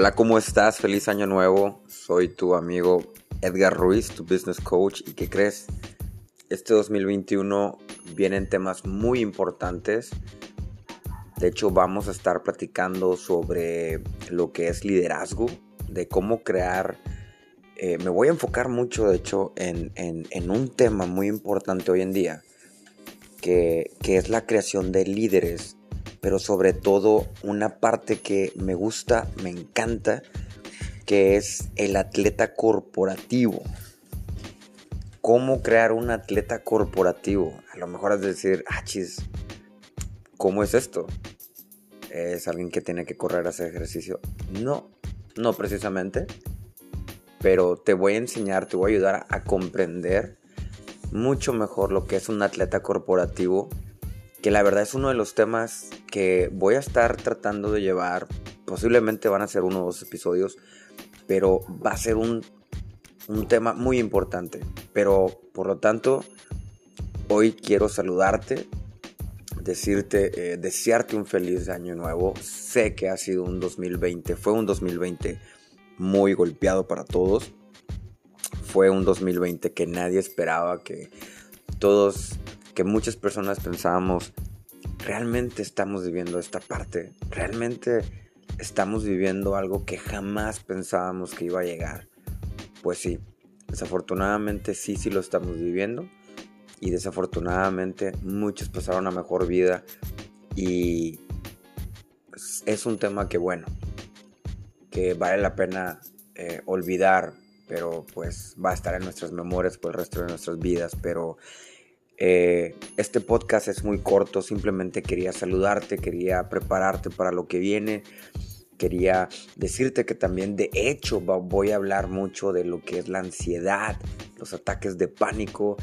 Hola, ¿cómo estás? Feliz año nuevo. Soy tu amigo Edgar Ruiz, tu business coach. ¿Y qué crees? Este 2021 vienen temas muy importantes. De hecho, vamos a estar platicando sobre lo que es liderazgo, de cómo crear... Eh, me voy a enfocar mucho, de hecho, en, un tema muy importante hoy en día, que, que es la creación de líderes pero sobre todo una parte que me gusta, me encanta, que es el atleta corporativo. ¿Cómo crear un atleta corporativo? A lo mejor es decir, ah, chis, ¿cómo es esto? ¿Es alguien que tiene que correr a hacer ejercicio? No, no precisamente. Pero te voy a enseñar, te voy a ayudar a comprender mucho mejor lo que es un atleta corporativo que la verdad es uno de los temas que voy a estar tratando de llevar. Posiblemente van a ser uno o dos episodios, pero va a ser un, tema muy importante. Pero por lo tanto, hoy quiero saludarte, decirte, eh, desearte un feliz año nuevo. Sé que ha sido un 2020, fue un 2020 muy golpeado para todos. Fue un 2020 que nadie esperaba, que todos que muchas personas pensábamos, realmente estamos viviendo esta parte, realmente estamos viviendo algo que jamás pensábamos que iba a llegar. Pues sí, desafortunadamente sí, sí lo estamos viviendo y desafortunadamente muchos pasaron a mejor vida y es un tema que bueno, que vale la pena eh, olvidar, pero pues va a estar en nuestras memorias por el resto de nuestras vidas, pero eh, este podcast es muy corto, simplemente quería saludarte, quería prepararte para lo que viene, quería decirte que también de hecho voy a hablar mucho de lo que es la ansiedad, los ataques de pánico,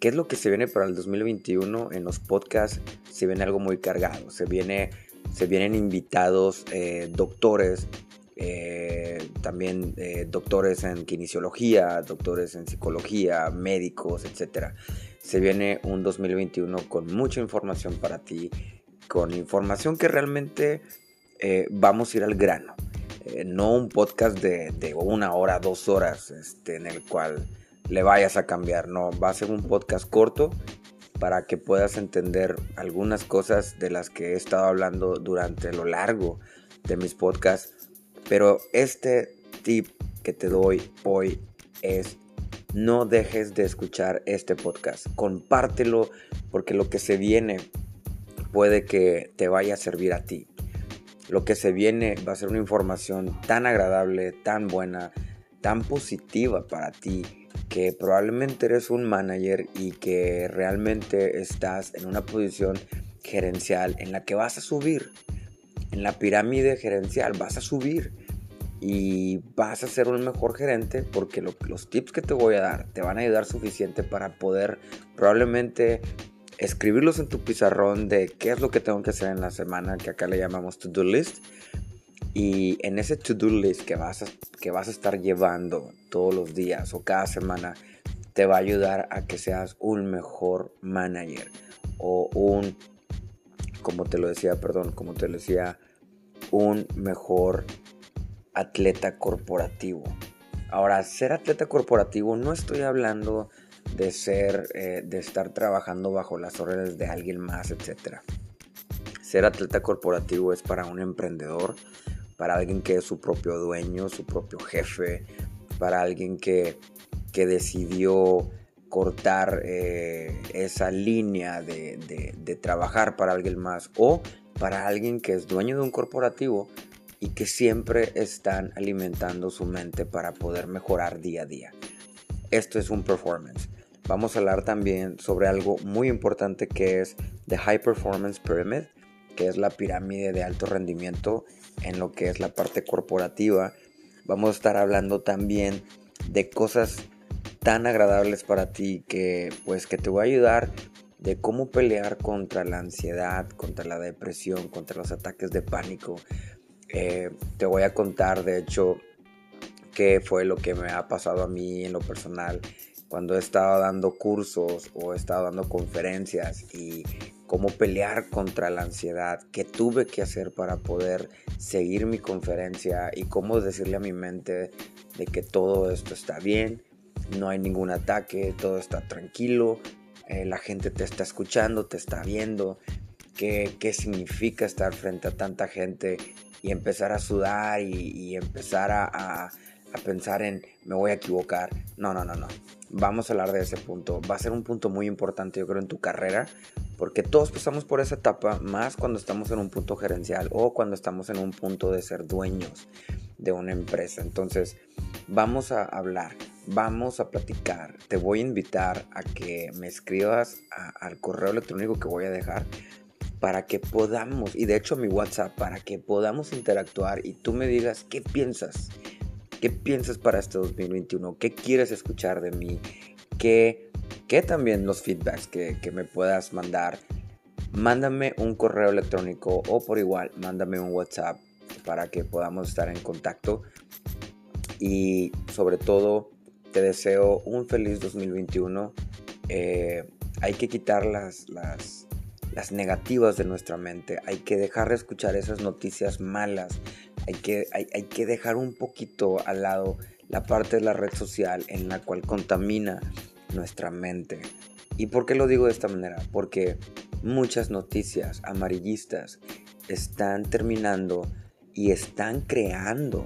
qué es lo que se viene para el 2021 en los podcasts, se viene algo muy cargado, se, viene, se vienen invitados eh, doctores, eh, también doctores en kinesiología, doctores en psicología, médicos, etc se viene un 2021 con mucha información para ti, con información que realmente eh, vamos a ir al grano. Eh, no un podcast de, una hora, dos horas, este, en el cual le vayas a cambiar. No, va a ser un podcast corto para que puedas entender algunas cosas de las que he estado hablando durante lo largo de mis podcasts. Pero este tip que te doy hoy es no dejes de escuchar este podcast. Compártelo porque lo que se viene puede que te vaya a servir a ti. Lo que se viene va a ser una información tan agradable, tan buena, tan positiva para ti que probablemente eres un manager y que realmente estás en una posición gerencial en la que vas a subir. En la pirámide gerencial vas a subir y vas a ser un mejor gerente porque los tips que te voy a dar te van a ayudar suficiente para poder probablemente escribirlos en tu pizarrón de qué es lo que tengo que hacer en la semana, que acá le llamamos to-do list. Y en ese to-do list que vas, a, que vas a estar llevando todos los días o cada semana, te va a ayudar a que seas un mejor manager o un, como te lo decía, perdón, como te lo decía, un mejor atleta corporativo. Ahora, ser atleta corporativo no estoy hablando de ser, eh, de estar trabajando bajo las órdenes de alguien más, etc. Ser atleta corporativo es para un emprendedor, para alguien que es su propio dueño, su propio jefe, para alguien que, que decidió cortar eh, esa línea de, de trabajar para alguien más o para alguien que es dueño de un corporativo y que siempre están alimentando su mente para poder mejorar día a día. Esto es un performance. Vamos a hablar también sobre algo muy importante que es The High Performance Pyramid, que es la pirámide de alto rendimiento en lo que es la parte corporativa. Vamos a estar hablando también de cosas tan agradables para ti que pues que te voy a ayudar de cómo pelear contra la ansiedad, contra la depresión, contra los ataques de pánico, eh, te voy a contar, de hecho, qué fue lo que me ha pasado a mí en lo personal. Cuando he estado dando cursos o he estado dando conferencias y cómo pelear contra la ansiedad, qué tuve que hacer para poder seguir mi conferencia y cómo decirle a mi mente de que todo esto está bien, no hay ningún ataque, todo está tranquilo, eh, la gente te está escuchando, te está viendo, qué, qué significa estar frente a tanta gente y empezar a sudar y, empezar a, a, pensar en me voy a equivocar. No, no, no, no. Vamos a hablar de ese punto. Va a ser un punto muy importante, yo creo, en tu carrera, porque todos pasamos por esa etapa, más cuando estamos en un punto gerencial o cuando estamos en un punto de ser dueños de una empresa. Entonces, vamos a hablar, vamos a platicar. Te voy a invitar a que me escribas al correo electrónico que voy a dejar para que podamos, y de hecho mi WhatsApp, para que podamos interactuar y tú me digas qué piensas, qué piensas para este 2021, qué quieres escuchar de mí, qué, qué también los feedbacks que, que me puedas mandar. Mándame un correo electrónico o por igual, mándame un WhatsApp para que podamos estar en contacto. Y sobre todo, te deseo un feliz 2021. Eh, hay que quitar las, las, las negativas de nuestra mente. Hay que dejar de escuchar esas noticias malas. Hay que, hay, que dejar un poquito al lado la parte de la red social en la cual contamina nuestra mente. ¿Y por qué lo digo de esta manera? Porque muchas noticias amarillistas están terminando y están creando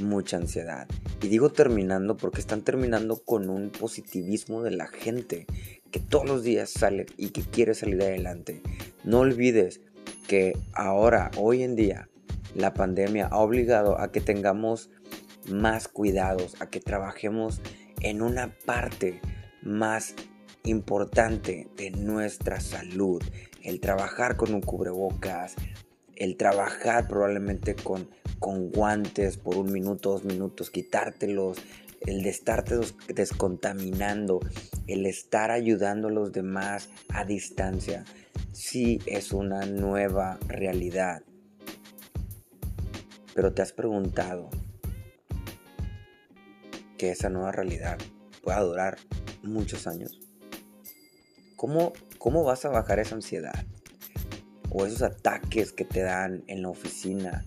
mucha ansiedad. Y digo terminando porque están terminando con un positivismo de la gente que todos los días sale y que quiere salir adelante. No olvides que ahora, hoy en día, la pandemia ha obligado a que tengamos más cuidados, a que trabajemos en una parte más importante de nuestra salud. El trabajar con un cubrebocas, el trabajar probablemente con, con guantes por un minuto, dos minutos, quitártelos, el de estarte descontaminando, el estar ayudando a los demás a distancia, sí es una nueva realidad. Pero te has preguntado que esa nueva realidad pueda durar muchos años. ¿Cómo, cómo vas a bajar esa ansiedad? O esos ataques que te dan en la oficina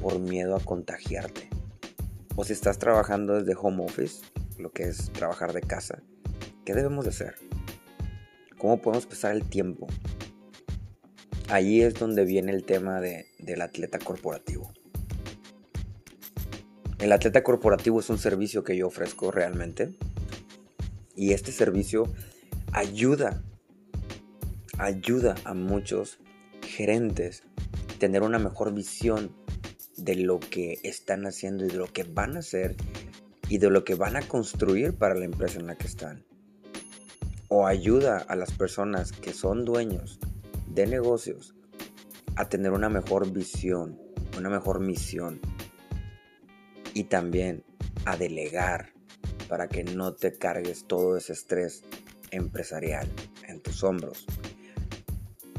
por miedo a contagiarte o si estás trabajando desde home office, lo que es trabajar de casa, ¿qué debemos de hacer? ¿Cómo podemos pasar el tiempo? Ahí es donde viene el tema de, del atleta corporativo. El atleta corporativo es un servicio que yo ofrezco realmente y este servicio ayuda, ayuda a muchos gerentes tener una mejor visión de lo que están haciendo y de lo que van a hacer y de lo que van a construir para la empresa en la que están. O ayuda a las personas que son dueños de negocios a tener una mejor visión, una mejor misión y también a delegar para que no te cargues todo ese estrés empresarial en tus hombros.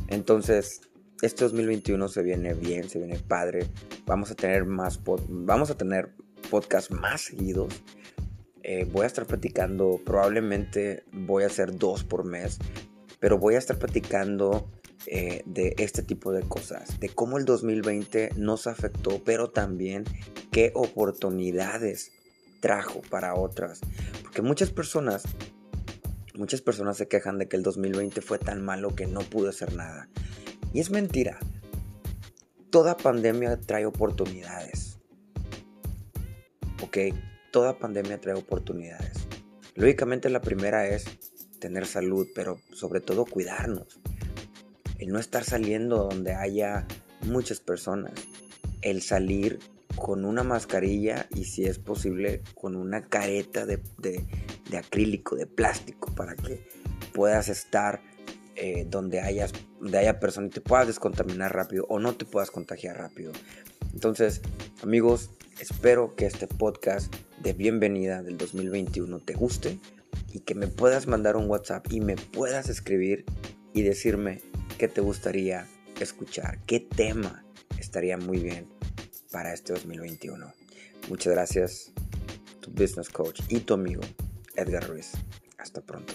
Entonces, este 2021 se viene bien, se viene padre. Vamos a tener más vamos a tener podcasts más seguidos. Eh, voy a estar platicando, probablemente voy a hacer dos por mes, pero voy a estar platicando eh, de este tipo de cosas, de cómo el 2020 nos afectó, pero también qué oportunidades trajo para otras. Porque muchas personas, muchas personas se quejan de que el 2020 fue tan malo que no pude hacer nada. Y es mentira. Toda pandemia trae oportunidades. Ok, toda pandemia trae oportunidades. Lógicamente la primera es tener salud, pero sobre todo cuidarnos. El no estar saliendo donde haya muchas personas. El salir con una mascarilla y si es posible con una careta de, de acrílico, de plástico, para que puedas estar eh, donde, hayas, donde haya personas y te puedas descontaminar rápido o no te puedas contagiar rápido. Entonces, amigos, espero que este podcast de bienvenida del 2021 te guste y que me puedas mandar un WhatsApp y me puedas escribir y decirme qué te gustaría escuchar, qué tema estaría muy bien para este 2021. Muchas gracias, tu business coach y tu amigo Edgar Ruiz. Hasta pronto.